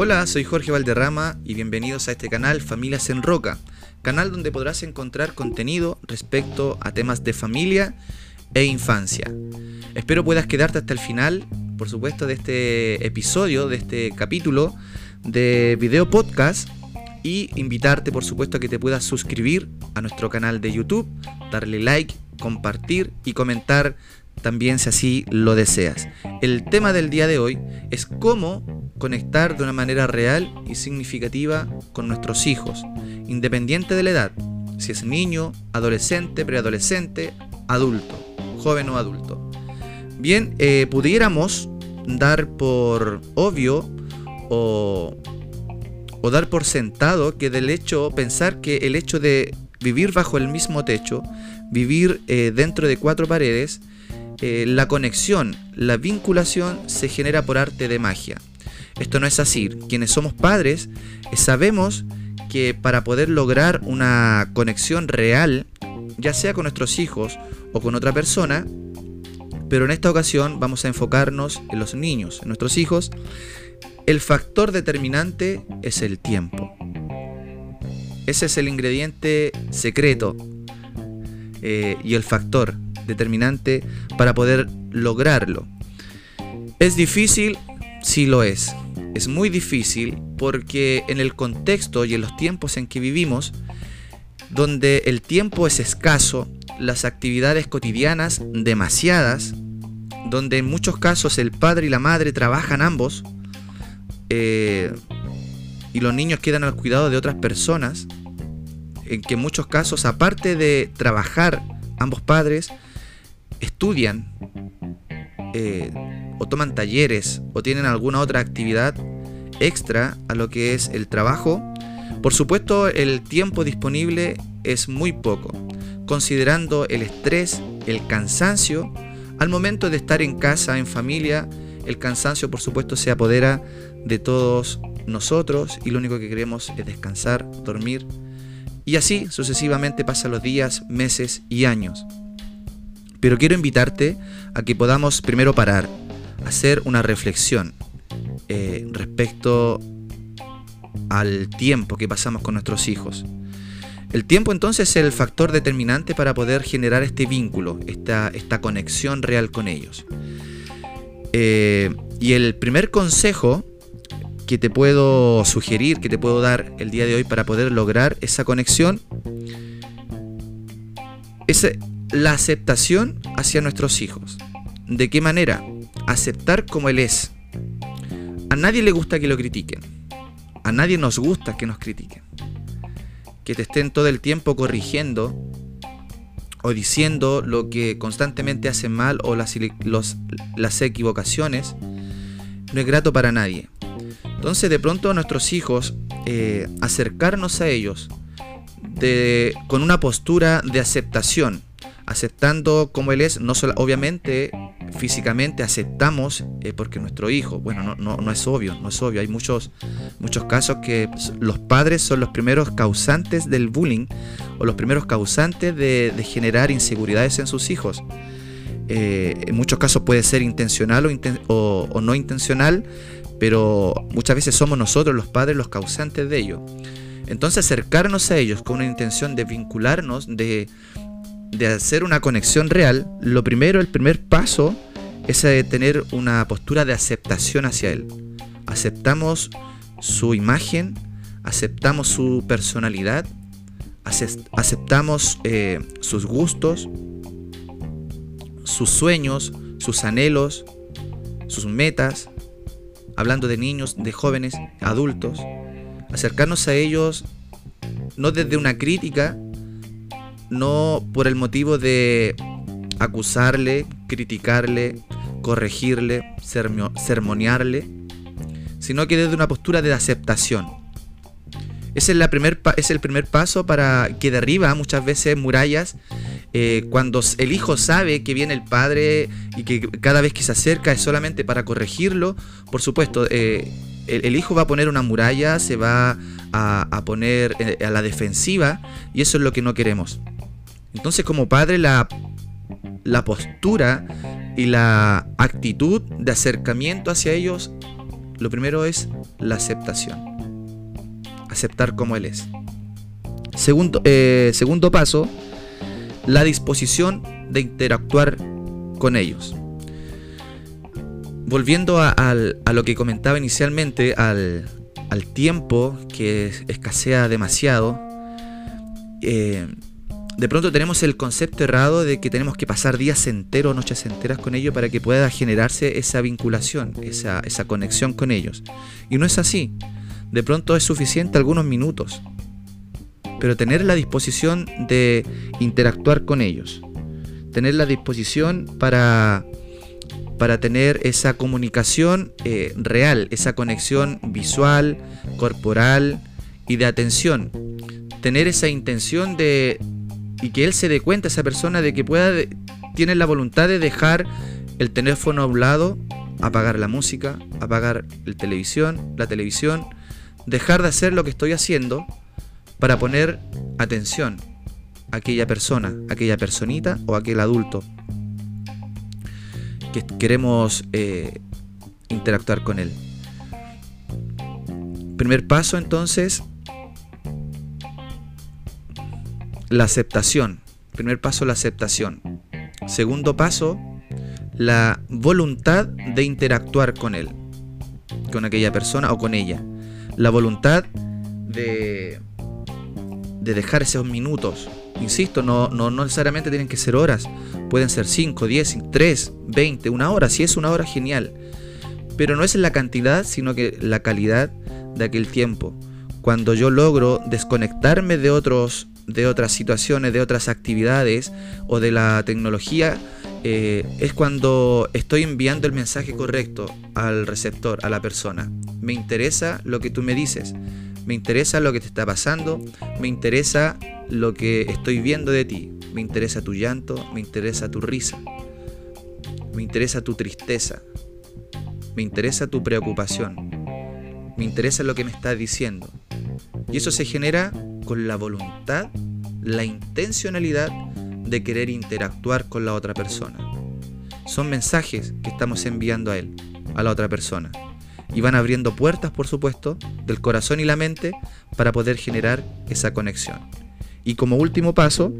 Hola, soy Jorge Valderrama y bienvenidos a este canal Familias en Roca, canal donde podrás encontrar contenido respecto a temas de familia e infancia. Espero puedas quedarte hasta el final, por supuesto, de este episodio, de este capítulo de video podcast y invitarte, por supuesto, a que te puedas suscribir a nuestro canal de YouTube, darle like, compartir y comentar también si así lo deseas. El tema del día de hoy es cómo conectar de una manera real y significativa con nuestros hijos, independiente de la edad, si es niño, adolescente, preadolescente, adulto, joven o adulto. Bien, eh, pudiéramos dar por obvio o, o dar por sentado que del hecho, pensar que el hecho de vivir bajo el mismo techo, vivir eh, dentro de cuatro paredes, eh, la conexión, la vinculación se genera por arte de magia. Esto no es así. Quienes somos padres eh, sabemos que para poder lograr una conexión real, ya sea con nuestros hijos o con otra persona, pero en esta ocasión vamos a enfocarnos en los niños, en nuestros hijos, el factor determinante es el tiempo. Ese es el ingrediente secreto eh, y el factor determinante para poder lograrlo. ¿Es difícil? Sí lo es. Es muy difícil porque en el contexto y en los tiempos en que vivimos, donde el tiempo es escaso, las actividades cotidianas demasiadas, donde en muchos casos el padre y la madre trabajan ambos, eh, y los niños quedan al cuidado de otras personas, en que en muchos casos, aparte de trabajar ambos padres, estudian eh, o toman talleres o tienen alguna otra actividad extra a lo que es el trabajo, por supuesto el tiempo disponible es muy poco, considerando el estrés, el cansancio, al momento de estar en casa, en familia, el cansancio por supuesto se apodera de todos nosotros y lo único que queremos es descansar, dormir, y así sucesivamente pasan los días, meses y años. Pero quiero invitarte a que podamos primero parar, hacer una reflexión eh, respecto al tiempo que pasamos con nuestros hijos. El tiempo entonces es el factor determinante para poder generar este vínculo, esta, esta conexión real con ellos. Eh, y el primer consejo que te puedo sugerir, que te puedo dar el día de hoy para poder lograr esa conexión, es la aceptación hacia nuestros hijos. ¿De qué manera? Aceptar como Él es. A nadie le gusta que lo critiquen. A nadie nos gusta que nos critiquen. Que te estén todo el tiempo corrigiendo o diciendo lo que constantemente hacen mal o las, las equivocaciones no es grato para nadie. Entonces de pronto a nuestros hijos, eh, acercarnos a ellos de, con una postura de aceptación, aceptando como Él es, no solo, obviamente físicamente aceptamos eh, porque nuestro hijo, bueno, no, no, no, es obvio, no es obvio, hay muchos, muchos casos que los padres son los primeros causantes del bullying o los primeros causantes de, generar inseguridades en sus hijos. Eh, en muchos casos puede ser intencional o, o, no intencional, pero muchas veces somos nosotros los padres los causantes de ello. Entonces acercarnos a ellos con una intención de vincularnos, de, de hacer una conexión real, lo primero, el primer paso es eh, tener una postura de aceptación hacia él. Aceptamos su imagen, aceptamos su personalidad, aceptamos eh, sus gustos, sus sueños, sus anhelos, sus metas, hablando de niños, de jóvenes, adultos, acercarnos a ellos no desde una crítica, no por el motivo de acusarle, criticarle, corregirle, sermonearle, sino que desde una postura de aceptación. Ese es, la primer, es el primer paso para que derriba muchas veces murallas eh, cuando el hijo sabe que viene el padre y que cada vez que se acerca es solamente para corregirlo, por supuesto, eh, el, hijo va a poner una muralla, se va a, poner eh, a la defensiva y eso es lo que no queremos. Entonces como padre la, la postura y la actitud de acercamiento hacia ellos lo primero es la aceptación. Aceptar como Él es. Segundo, eh, segundo paso, la disposición de interactuar con ellos. Volviendo a, lo que comentaba inicialmente, al, tiempo que escasea demasiado, eh, de pronto tenemos el concepto errado de que tenemos que pasar días enteros, noches enteras con ellos para que pueda generarse esa vinculación, esa, conexión con ellos. Y no es así. De pronto es suficiente algunos minutos. Pero tener la disposición de interactuar con ellos. Tener la disposición para, para tener esa comunicación eh, real, esa conexión visual, corporal y de atención. Tener esa intención de, y que él se dé cuenta, esa persona, de que pueda, tiene la voluntad de dejar el teléfono a un lado, apagar la música, apagar el televisión, la televisión, dejar de hacer lo que estoy haciendo para poner atención a aquella persona, aquella personita o aquel adulto que queremos eh, interactuar con él. Primer paso entonces, la aceptación. Primer paso, la aceptación. Segundo paso, la voluntad de interactuar con él, con aquella persona o con ella. La voluntad de, de dejar esos minutos. Insisto, no, no, no necesariamente tienen que ser horas. Pueden ser 5, 10, 3, 20, una hora. Si es una hora, genial. Pero no es la cantidad, sino que la calidad de aquel tiempo. Cuando yo logro desconectarme de otros de otras situaciones, de otras actividades o de la tecnología, eh, es cuando estoy enviando el mensaje correcto al receptor, a la persona. Me interesa lo que tú me dices, me interesa lo que te está pasando, me interesa lo que estoy viendo de ti, me interesa tu llanto, me interesa tu risa, me interesa tu tristeza, me interesa tu preocupación, me interesa lo que me estás diciendo. Y eso se genera con la voluntad, la intencionalidad de querer interactuar con la otra persona. Son mensajes que estamos enviando a él, a la otra persona. Y van abriendo puertas, por supuesto, del corazón y la mente para poder generar esa conexión. Y como último paso,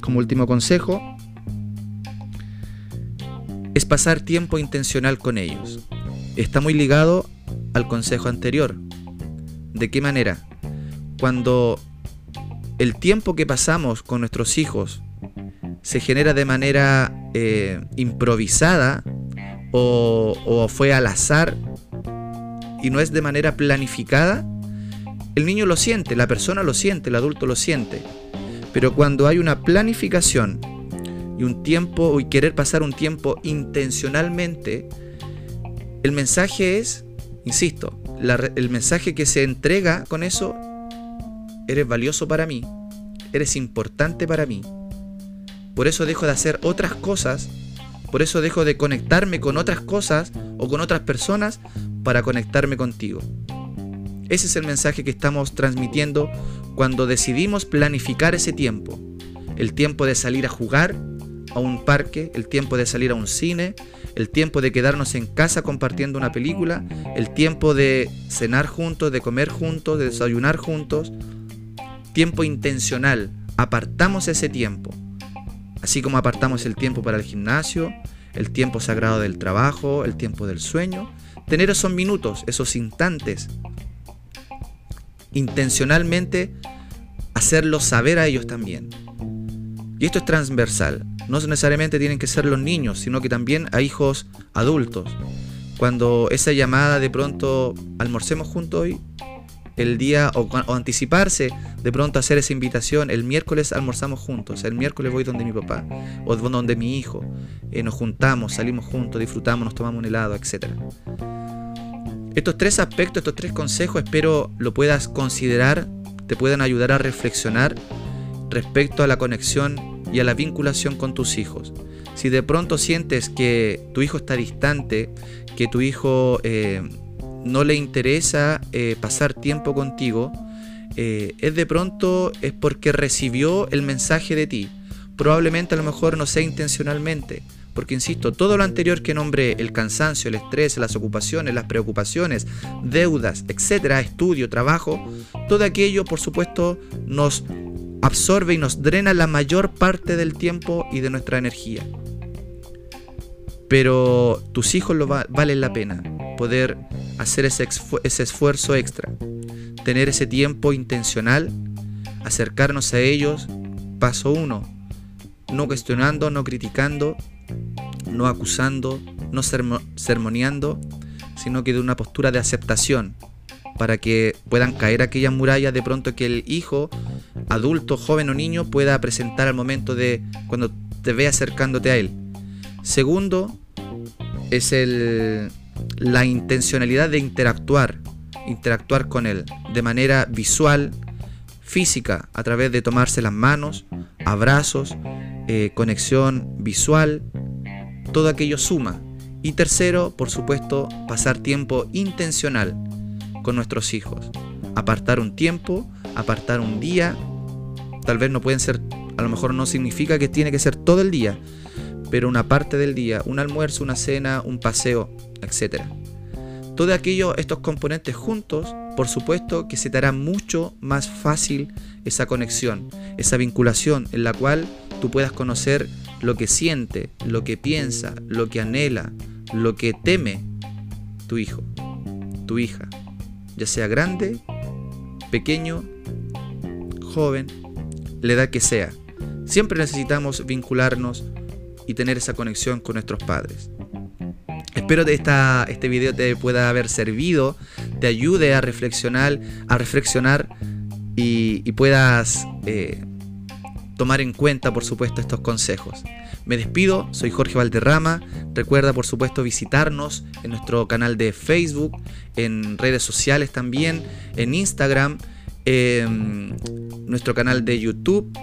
como último consejo, es pasar tiempo intencional con ellos. Está muy ligado al consejo anterior. ¿De qué manera? Cuando el tiempo que pasamos con nuestros hijos se genera de manera eh, improvisada o, fue al azar y no es de manera planificada, el niño lo siente, la persona lo siente, el adulto lo siente. Pero cuando hay una planificación y un tiempo y querer pasar un tiempo intencionalmente, el mensaje es, insisto, el mensaje que se entrega con eso eres valioso para mí, eres importante para mí. Por eso dejo de hacer otras cosas, por eso dejo de conectarme con otras cosas o con otras personas para conectarme contigo. Ese es el mensaje que estamos transmitiendo cuando decidimos planificar ese tiempo. El tiempo de salir a jugar a un parque, el tiempo de salir a un cine, el tiempo de quedarnos en casa compartiendo una película, el tiempo de cenar juntos, de comer juntos, de desayunar juntos, tiempo intencional, apartamos ese tiempo. Así como apartamos el tiempo para el gimnasio, el tiempo sagrado del trabajo, el tiempo del sueño, tener esos minutos, esos instantes, intencionalmente hacerlos saber a ellos también. Y esto es transversal. No necesariamente tienen que ser los niños, sino que también a hijos adultos. Cuando esa llamada de pronto almorcemos juntos hoy, el día o, anticiparse de pronto hacer esa invitación. El miércoles almorzamos juntos, el miércoles voy donde mi papá o donde mi hijo. Eh, nos juntamos, salimos juntos, disfrutamos, nos tomamos un helado, etc. Estos tres aspectos, estos tres consejos, espero lo puedas considerar, te puedan ayudar a reflexionar respecto a la conexión y a la vinculación con tus hijos. Si de pronto sientes que tu hijo está distante, que tu hijo eh, no le interesa eh, pasar tiempo contigo, eh, es de pronto es porque recibió el mensaje de ti. Probablemente a lo mejor no sea intencionalmente, Porque, insisto, todo lo anterior que nombré, el cansancio, el estrés, las ocupaciones, las preocupaciones, deudas, etcétera, estudio, trabajo, todo aquello, por supuesto, nos absorbe y nos drena la mayor parte del tiempo y de nuestra energía. Pero tus hijos lo valen la pena, poder hacer ese, esfuerzo extra, tener ese tiempo intencional, acercarnos a ellos, paso uno, no cuestionando, no criticando, no acusando, no sermoneando, sino que de una postura de aceptación, para que puedan caer aquellas murallas de pronto que el hijo, adulto, joven o niño, pueda presentar al momento de cuando te ve acercándote a él. Segundo, es el, la intencionalidad de interactuar, interactuar con él de manera visual, física, a través de tomarse las manos, abrazos, eh, conexión visual, todo aquello suma. Y tercero, por supuesto, pasar tiempo intencional con nuestros hijos. Apartar un tiempo, apartar un día. Tal vez no pueden ser, a lo mejor no significa que tiene que ser todo el día, pero una parte del día, un almuerzo, una cena, un paseo, etc. Todo aquello, estos componentes juntos, por supuesto que se te hará mucho más fácil esa conexión, esa vinculación en la cual tú puedas conocer lo que siente, lo que piensa, lo que anhela, lo que teme tu hijo, tu hija, ya sea grande, pequeño, joven, la edad que sea. Siempre necesitamos vincularnos y tener esa conexión con nuestros padres. Espero que este video te pueda haber servido, te ayude a reflexionar, a reflexionar y, puedas eh, tomar en cuenta, por supuesto, estos consejos. Me despido, soy Jorge Valderrama. Recuerda, por supuesto, visitarnos en nuestro canal de Facebook, en redes sociales también, en Instagram, en nuestro canal de YouTube.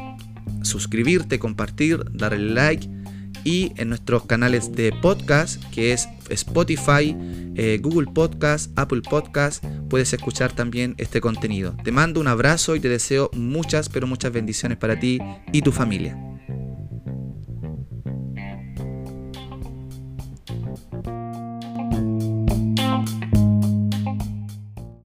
Suscribirte, compartir, darle like y en nuestros canales de podcast que es Spotify, eh, Google Podcast, Apple Podcast, puedes escuchar también este contenido. Te mando un abrazo y te deseo muchas, pero muchas bendiciones para ti y tu familia.